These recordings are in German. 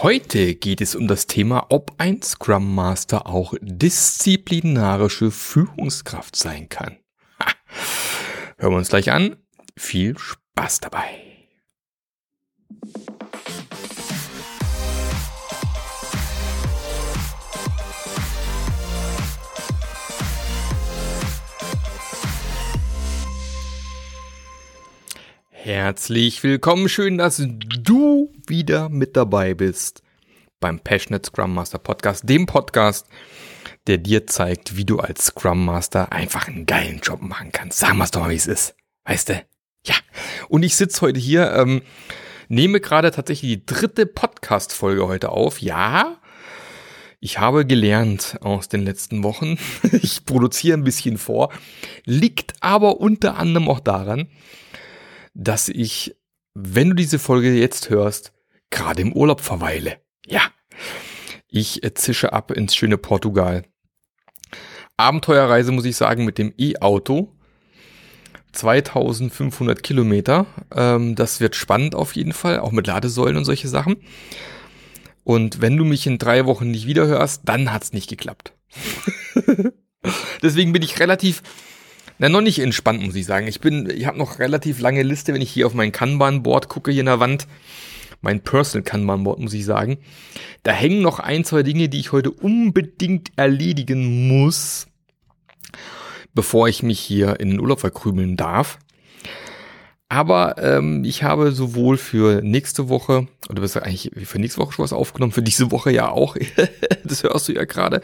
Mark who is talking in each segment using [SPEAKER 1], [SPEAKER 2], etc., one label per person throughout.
[SPEAKER 1] Heute geht es um das Thema, ob ein Scrum Master auch disziplinarische Führungskraft sein kann. Ha. Hören wir uns gleich an. Viel Spaß dabei. Herzlich willkommen, schön, dass du wieder mit dabei bist beim Passionate Scrum Master Podcast, dem Podcast, der dir zeigt, wie du als Scrum Master einfach einen geilen Job machen kannst. Sagen mal, wie es ist. Weißt du? Ja. Und ich sitze heute hier, ähm, nehme gerade tatsächlich die dritte Podcast-Folge heute auf. Ja, ich habe gelernt aus den letzten Wochen. Ich produziere ein bisschen vor. Liegt aber unter anderem auch daran, dass ich, wenn du diese Folge jetzt hörst, gerade im Urlaub verweile. Ja, ich zische ab ins schöne Portugal. Abenteuerreise muss ich sagen mit dem E-Auto. 2500 Kilometer. Ähm, das wird spannend auf jeden Fall, auch mit Ladesäulen und solche Sachen. Und wenn du mich in drei Wochen nicht wiederhörst, dann hat's nicht geklappt. Deswegen bin ich relativ na, noch nicht entspannt, muss ich sagen. Ich bin, ich habe noch relativ lange Liste, wenn ich hier auf mein Kanban-Board gucke, hier in der Wand. Mein Personal Kanban-Board, muss ich sagen. Da hängen noch ein, zwei Dinge, die ich heute unbedingt erledigen muss, bevor ich mich hier in den Urlaub verkrümeln darf. Aber ähm, ich habe sowohl für nächste Woche, oder besser eigentlich für nächste Woche schon was aufgenommen, für diese Woche ja auch. das hörst du ja gerade.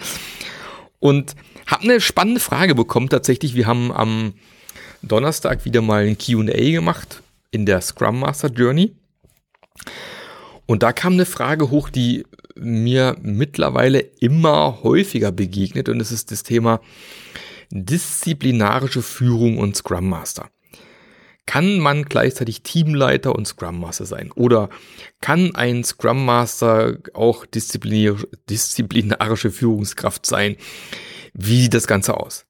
[SPEAKER 1] Und habe eine spannende Frage bekommen tatsächlich. Wir haben am Donnerstag wieder mal ein QA gemacht in der Scrum Master Journey. Und da kam eine Frage hoch, die mir mittlerweile immer häufiger begegnet. Und es ist das Thema disziplinarische Führung und Scrum Master. Kann man gleichzeitig Teamleiter und Scrum Master sein? Oder kann ein Scrum Master auch disziplinarische Führungskraft sein? Wie sieht das Ganze aus?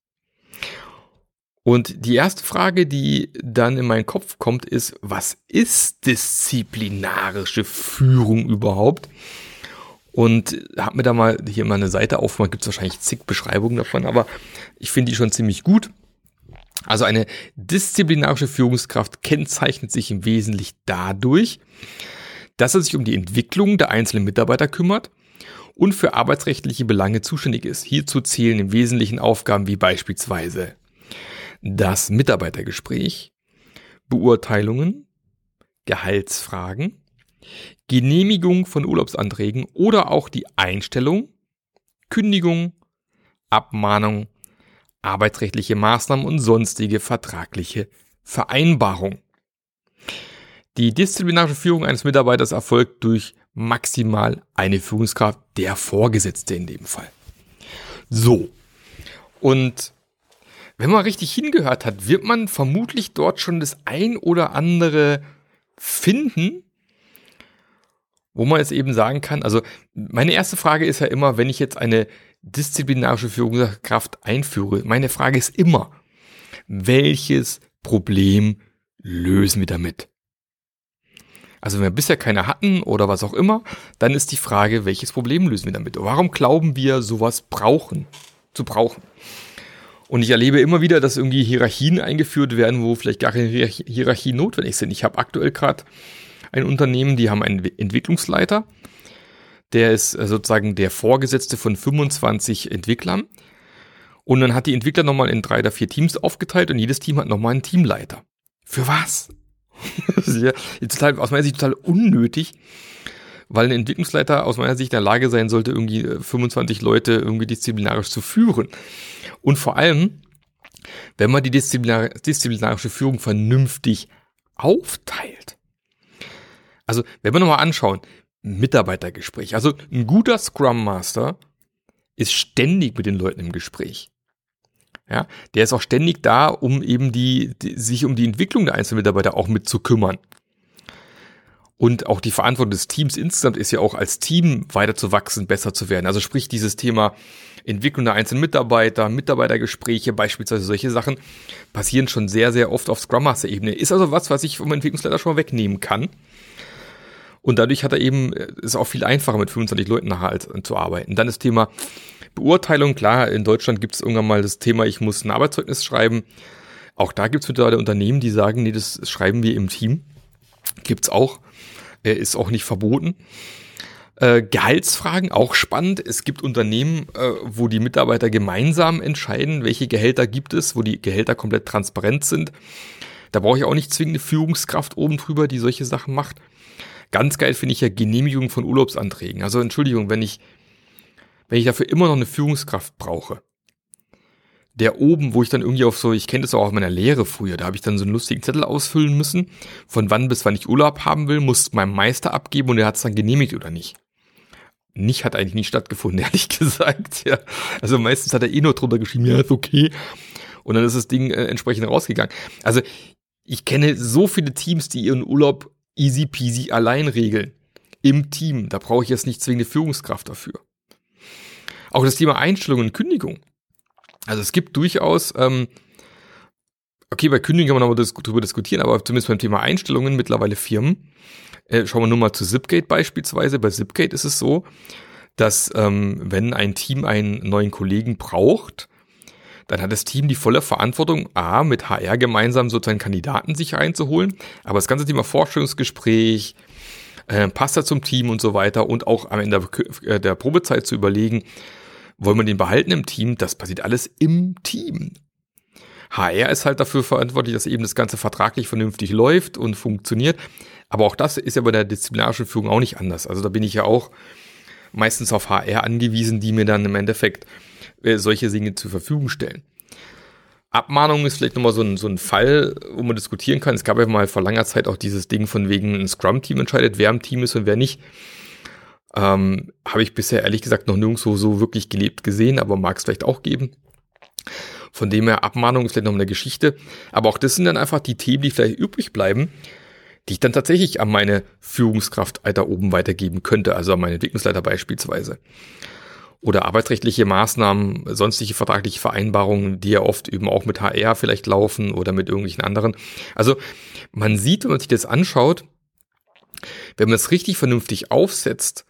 [SPEAKER 1] Und die erste Frage, die dann in meinen Kopf kommt, ist, was ist disziplinarische Führung überhaupt? Und habe mir da mal hier mal eine Seite aufgemacht, gibt es wahrscheinlich zig Beschreibungen davon, aber ich finde die schon ziemlich gut. Also eine disziplinarische Führungskraft kennzeichnet sich im Wesentlichen dadurch, dass er sich um die Entwicklung der einzelnen Mitarbeiter kümmert und für arbeitsrechtliche Belange zuständig ist. Hierzu zählen im Wesentlichen Aufgaben wie beispielsweise das Mitarbeitergespräch, Beurteilungen, Gehaltsfragen, Genehmigung von Urlaubsanträgen oder auch die Einstellung, Kündigung, Abmahnung, arbeitsrechtliche Maßnahmen und sonstige vertragliche Vereinbarungen. Die disziplinarische Führung eines Mitarbeiters erfolgt durch maximal eine Führungskraft, der Vorgesetzte in dem Fall. So. Und wenn man richtig hingehört hat, wird man vermutlich dort schon das ein oder andere finden, wo man jetzt eben sagen kann, also meine erste Frage ist ja immer, wenn ich jetzt eine disziplinarische Führungskraft einführe, meine Frage ist immer, welches Problem lösen wir damit? Also wenn wir bisher keine hatten oder was auch immer, dann ist die Frage, welches Problem lösen wir damit? Warum glauben wir, sowas brauchen, zu brauchen? Und ich erlebe immer wieder, dass irgendwie Hierarchien eingeführt werden, wo vielleicht gar keine Hierarchien notwendig sind. Ich habe aktuell gerade ein Unternehmen, die haben einen Entwicklungsleiter, der ist äh, sozusagen der Vorgesetzte von 25 Entwicklern. Und dann hat die Entwickler nochmal in drei oder vier Teams aufgeteilt und jedes Team hat nochmal einen Teamleiter. Für was? das ist ja total, aus meiner Sicht total unnötig, weil ein Entwicklungsleiter aus meiner Sicht in der Lage sein sollte, irgendwie 25 äh, Leute irgendwie disziplinarisch zu führen. Und vor allem, wenn man die disziplinar disziplinarische Führung vernünftig aufteilt. Also, wenn wir nochmal anschauen, Mitarbeitergespräch. Also, ein guter Scrum Master ist ständig mit den Leuten im Gespräch. Ja, der ist auch ständig da, um eben die, die sich um die Entwicklung der einzelnen Mitarbeiter auch mit zu kümmern. Und auch die Verantwortung des Teams insgesamt ist ja auch als Team weiter zu wachsen, besser zu werden. Also sprich dieses Thema Entwicklung der einzelnen Mitarbeiter, Mitarbeitergespräche, beispielsweise solche Sachen, passieren schon sehr, sehr oft auf Scrum Master Ebene. Ist also was, was ich vom Entwicklungsleiter schon mal wegnehmen kann. Und dadurch hat er eben, äh, ist auch viel einfacher mit 25 Leuten nachher als, äh, zu arbeiten. Dann das Thema Beurteilung. Klar, in Deutschland gibt es irgendwann mal das Thema, ich muss ein Arbeitszeugnis schreiben. Auch da gibt es mittlerweile Unternehmen, die sagen, nee, das schreiben wir im Team. Gibt's auch. Äh, ist auch nicht verboten. Äh, Gehaltsfragen, auch spannend. Es gibt Unternehmen, äh, wo die Mitarbeiter gemeinsam entscheiden, welche Gehälter gibt es, wo die Gehälter komplett transparent sind. Da brauche ich auch nicht zwingende Führungskraft oben drüber, die solche Sachen macht. Ganz geil finde ich ja Genehmigung von Urlaubsanträgen. Also Entschuldigung, wenn ich, wenn ich dafür immer noch eine Führungskraft brauche, der oben, wo ich dann irgendwie auf so, ich kenne das auch aus meiner Lehre früher, da habe ich dann so einen lustigen Zettel ausfüllen müssen, von wann bis wann ich Urlaub haben will, muss meinem Meister abgeben und der hat es dann genehmigt oder nicht. Nicht hat eigentlich nie stattgefunden, ehrlich gesagt. Ja. Also meistens hat er eh nur drunter geschrieben, ja, ist okay. Und dann ist das Ding äh, entsprechend rausgegangen. Also ich kenne so viele Teams, die ihren Urlaub easy peasy allein regeln. Im Team. Da brauche ich jetzt nicht zwingende Führungskraft dafür. Auch das Thema Einstellung und Kündigung. Also es gibt durchaus, ähm, okay, bei Kündigung kann man aber darüber diskutieren, aber zumindest beim Thema Einstellungen mittlerweile Firmen. Äh, schauen wir nur mal zu Zipgate beispielsweise. Bei Zipgate ist es so, dass ähm, wenn ein Team einen neuen Kollegen braucht, dann hat das Team die volle Verantwortung, A, mit HR gemeinsam sozusagen Kandidaten sich reinzuholen, aber das ganze Thema Vorstellungsgespräch, äh, passt er zum Team und so weiter und auch am Ende der, äh, der Probezeit zu überlegen, wollen wir den behalten im Team, das passiert alles im Team. HR ist halt dafür verantwortlich, dass eben das Ganze vertraglich vernünftig läuft und funktioniert. Aber auch das ist ja bei der disziplinarischen Führung auch nicht anders. Also da bin ich ja auch meistens auf HR angewiesen, die mir dann im Endeffekt äh, solche Dinge zur Verfügung stellen. Abmahnung ist vielleicht nochmal so ein, so ein Fall, wo man diskutieren kann. Es gab ja mal vor langer Zeit auch dieses Ding von wegen ein Scrum-Team entscheidet, wer im Team ist und wer nicht. Ähm, Habe ich bisher ehrlich gesagt noch nirgendwo so wirklich gelebt gesehen, aber mag es vielleicht auch geben. Von dem her, Abmahnung ist vielleicht noch eine Geschichte. Aber auch das sind dann einfach die Themen, die vielleicht übrig bleiben, die ich dann tatsächlich an meine Führungskraft da oben weitergeben könnte, also an meine Entwicklungsleiter beispielsweise. Oder arbeitsrechtliche Maßnahmen, sonstige vertragliche Vereinbarungen, die ja oft eben auch mit HR vielleicht laufen oder mit irgendwelchen anderen. Also man sieht, wenn man sich das anschaut, wenn man es richtig vernünftig aufsetzt,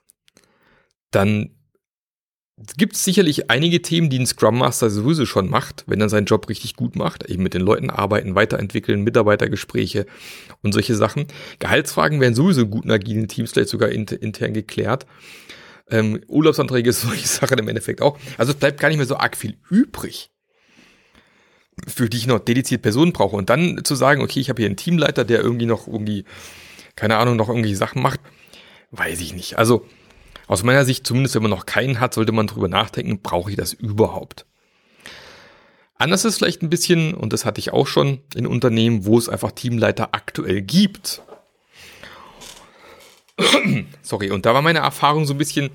[SPEAKER 1] dann gibt es sicherlich einige Themen, die ein Scrum Master sowieso schon macht, wenn er seinen Job richtig gut macht, eben mit den Leuten arbeiten, weiterentwickeln, Mitarbeitergespräche und solche Sachen. Gehaltsfragen werden sowieso in guten agilen Teams vielleicht sogar intern geklärt. Ähm, Urlaubsanträge solche Sachen im Endeffekt auch. Also es bleibt gar nicht mehr so arg viel übrig, für die ich noch dediziert Personen brauche. Und dann zu sagen, okay, ich habe hier einen Teamleiter, der irgendwie noch irgendwie, keine Ahnung, noch irgendwie Sachen macht, weiß ich nicht. Also aus meiner Sicht, zumindest wenn man noch keinen hat, sollte man drüber nachdenken, brauche ich das überhaupt? Anders ist vielleicht ein bisschen, und das hatte ich auch schon in Unternehmen, wo es einfach Teamleiter aktuell gibt. Sorry, und da war meine Erfahrung so ein bisschen,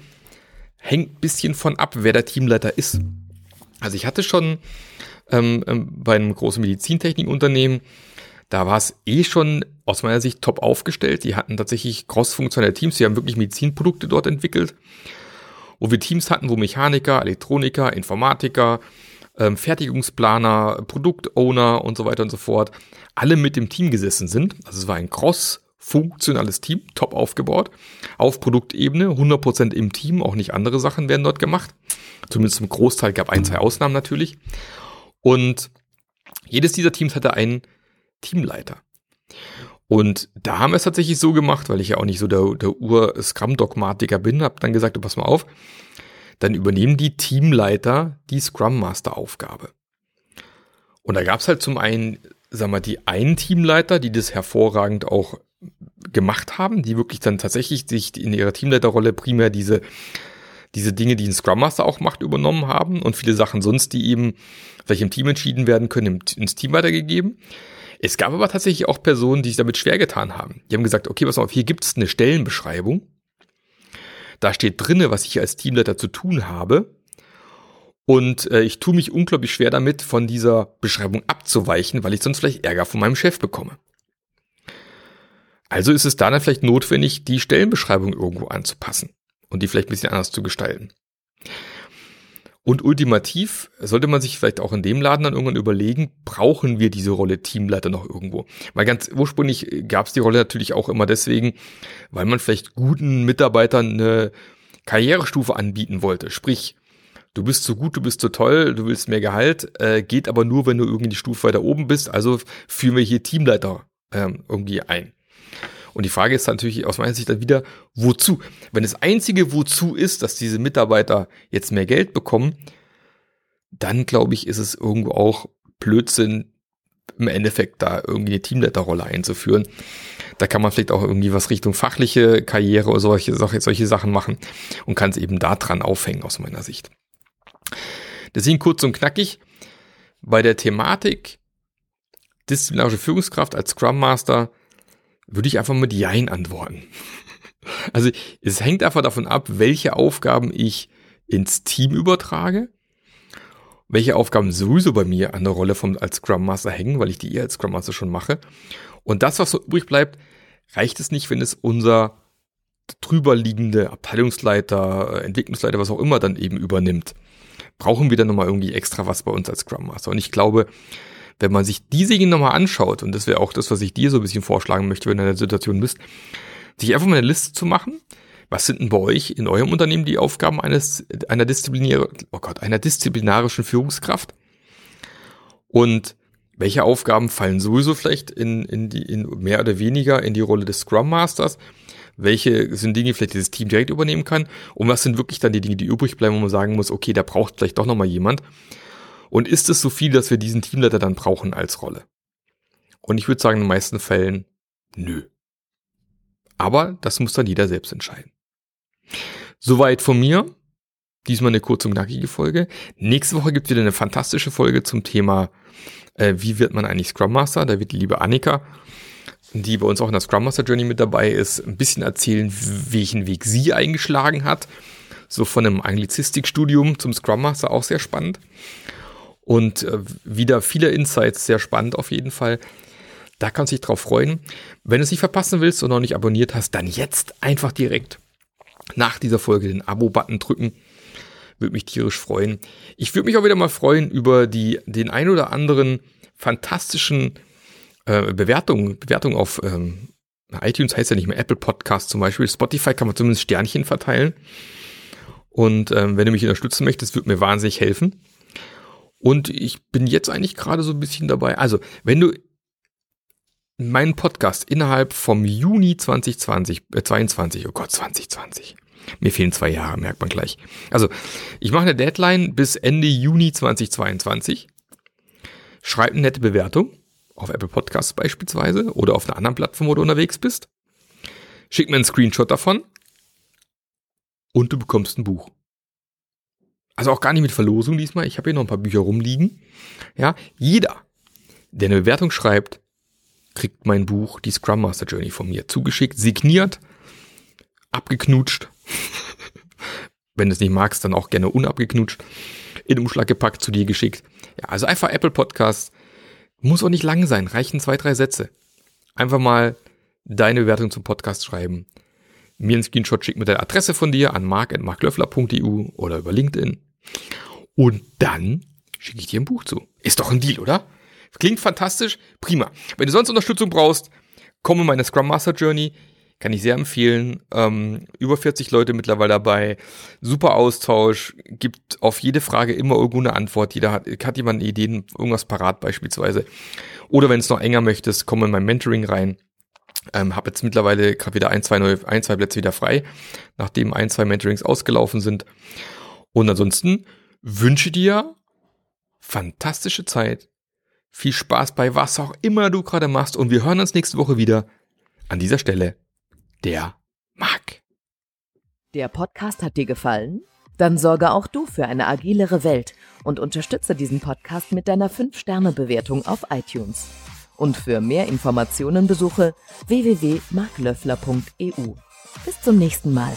[SPEAKER 1] hängt ein bisschen von ab, wer der Teamleiter ist. Also ich hatte schon ähm, ähm, bei einem großen Medizintechnikunternehmen da war es eh schon aus meiner Sicht top aufgestellt. Die hatten tatsächlich cross-funktionelle Teams. Die haben wirklich Medizinprodukte dort entwickelt, wo wir Teams hatten, wo Mechaniker, Elektroniker, Informatiker, ähm, Fertigungsplaner, Produktowner und so weiter und so fort alle mit dem Team gesessen sind. Also es war ein cross-funktionales Team, top aufgebaut, auf Produktebene, 100% im Team, auch nicht andere Sachen werden dort gemacht. Zumindest im Großteil gab ein, zwei Ausnahmen natürlich. Und jedes dieser Teams hatte einen Teamleiter. Und da haben wir es tatsächlich so gemacht, weil ich ja auch nicht so der, der Ur-Scrum-Dogmatiker bin, habe dann gesagt, pass mal auf, dann übernehmen die Teamleiter die Scrum Master-Aufgabe. Und da gab es halt zum einen, sagen wir, die einen Teamleiter, die das hervorragend auch gemacht haben, die wirklich dann tatsächlich sich in ihrer Teamleiterrolle primär diese, diese Dinge, die ein Scrum Master auch macht, übernommen haben und viele Sachen sonst, die eben vielleicht im Team entschieden werden können, ins Team weitergegeben. Es gab aber tatsächlich auch Personen, die sich damit schwer getan haben. Die haben gesagt, okay, pass auf, hier gibt es eine Stellenbeschreibung. Da steht drinne, was ich als Teamleiter zu tun habe. Und äh, ich tue mich unglaublich schwer damit, von dieser Beschreibung abzuweichen, weil ich sonst vielleicht Ärger von meinem Chef bekomme. Also ist es dann vielleicht notwendig, die Stellenbeschreibung irgendwo anzupassen und die vielleicht ein bisschen anders zu gestalten. Und ultimativ sollte man sich vielleicht auch in dem Laden dann irgendwann überlegen, brauchen wir diese Rolle Teamleiter noch irgendwo? Weil ganz ursprünglich gab es die Rolle natürlich auch immer deswegen, weil man vielleicht guten Mitarbeitern eine Karrierestufe anbieten wollte. Sprich, du bist so gut, du bist so toll, du willst mehr Gehalt, äh, geht aber nur, wenn du irgendwie die Stufe weiter oben bist. Also führen wir hier Teamleiter ähm, irgendwie ein. Und die Frage ist natürlich aus meiner Sicht dann wieder, wozu? Wenn das einzige wozu ist, dass diese Mitarbeiter jetzt mehr Geld bekommen, dann glaube ich, ist es irgendwo auch Blödsinn, im Endeffekt da irgendwie eine Teamleiterrolle einzuführen. Da kann man vielleicht auch irgendwie was Richtung fachliche Karriere oder solche, solche Sachen machen und kann es eben da dran aufhängen aus meiner Sicht. Deswegen kurz und knackig bei der Thematik disziplinarische Führungskraft als Scrum Master würde ich einfach mit Jein antworten. Also es hängt einfach davon ab, welche Aufgaben ich ins Team übertrage, welche Aufgaben sowieso bei mir an der Rolle vom, als Scrum Master hängen, weil ich die eher als Scrum Master schon mache. Und das, was so übrig bleibt, reicht es nicht, wenn es unser drüber liegende Abteilungsleiter, Entwicklungsleiter, was auch immer dann eben übernimmt. Brauchen wir dann nochmal irgendwie extra was bei uns als Scrum Master. Und ich glaube, wenn man sich diese Dinge nochmal anschaut, und das wäre auch das, was ich dir so ein bisschen vorschlagen möchte, wenn du in der Situation bist, sich einfach mal eine Liste zu machen. Was sind denn bei euch in eurem Unternehmen die Aufgaben eines, einer disziplinäre, oh Gott, einer disziplinarischen Führungskraft? Und welche Aufgaben fallen sowieso vielleicht in, in die, in mehr oder weniger in die Rolle des Scrum Masters? Welche sind Dinge, vielleicht dieses Team direkt übernehmen kann? Und was sind wirklich dann die Dinge, die übrig bleiben, wo man sagen muss, okay, da braucht vielleicht doch nochmal jemand. Und ist es so viel, dass wir diesen Teamleiter dann brauchen als Rolle? Und ich würde sagen, in den meisten Fällen, nö. Aber das muss dann jeder selbst entscheiden. Soweit von mir. Diesmal eine kurze und knackige Folge. Nächste Woche gibt es wieder eine fantastische Folge zum Thema, äh, wie wird man eigentlich Scrum Master? Da wird die liebe Annika, die bei uns auch in der Scrum Master Journey mit dabei ist, ein bisschen erzählen, welchen Weg sie eingeschlagen hat. So von einem Anglizistikstudium zum Scrum Master auch sehr spannend. Und äh, wieder viele Insights, sehr spannend auf jeden Fall. Da kannst du dich drauf freuen. Wenn du es nicht verpassen willst und noch nicht abonniert hast, dann jetzt einfach direkt nach dieser Folge den Abo-Button drücken. Würde mich tierisch freuen. Ich würde mich auch wieder mal freuen über die, den ein oder anderen fantastischen äh, Bewertungen, Bewertungen auf ähm, iTunes heißt ja nicht mehr Apple Podcast zum Beispiel. Spotify kann man zumindest Sternchen verteilen. Und ähm, wenn du mich unterstützen möchtest, würde mir wahnsinnig helfen. Und ich bin jetzt eigentlich gerade so ein bisschen dabei. Also, wenn du meinen Podcast innerhalb vom Juni 2020, äh 22, oh Gott, 2020. Mir fehlen zwei Jahre, merkt man gleich. Also, ich mache eine Deadline bis Ende Juni 2022. Schreib eine nette Bewertung auf Apple Podcasts beispielsweise oder auf einer anderen Plattform, wo du unterwegs bist. Schick mir einen Screenshot davon und du bekommst ein Buch. Also auch gar nicht mit Verlosung diesmal. Ich habe hier noch ein paar Bücher rumliegen. Ja, jeder, der eine Bewertung schreibt, kriegt mein Buch, die Scrum Master Journey von mir zugeschickt, signiert, abgeknutscht. Wenn du es nicht magst, dann auch gerne unabgeknutscht. In Umschlag gepackt, zu dir geschickt. Ja, also einfach Apple Podcast. Muss auch nicht lang sein, reichen zwei, drei Sätze. Einfach mal deine Bewertung zum Podcast schreiben. Mir einen Screenshot schicken mit deiner Adresse von dir an mark.marklöffler.eu oder über LinkedIn. Und dann schicke ich dir ein Buch zu. Ist doch ein Deal, oder? Klingt fantastisch. Prima. Wenn du sonst Unterstützung brauchst, komm in meine Scrum Master Journey. Kann ich sehr empfehlen. Ähm, über 40 Leute mittlerweile dabei. Super Austausch. Gibt auf jede Frage immer irgendwo eine Antwort. Jeder hat, hat jemand Ideen, irgendwas parat beispielsweise. Oder wenn es noch enger möchtest, komm in mein Mentoring rein. Ähm, habe jetzt mittlerweile gerade wieder ein, zwei neue, ein, zwei Plätze wieder frei, nachdem ein, zwei Mentorings ausgelaufen sind. Und ansonsten wünsche dir fantastische Zeit, viel Spaß bei was auch immer du gerade machst und wir hören uns nächste Woche wieder. An dieser Stelle, der Marc.
[SPEAKER 2] Der Podcast hat dir gefallen? Dann sorge auch du für eine agilere Welt und unterstütze diesen Podcast mit deiner 5-Sterne-Bewertung auf iTunes. Und für mehr Informationen besuche www.marklöffler.eu. Bis zum nächsten Mal.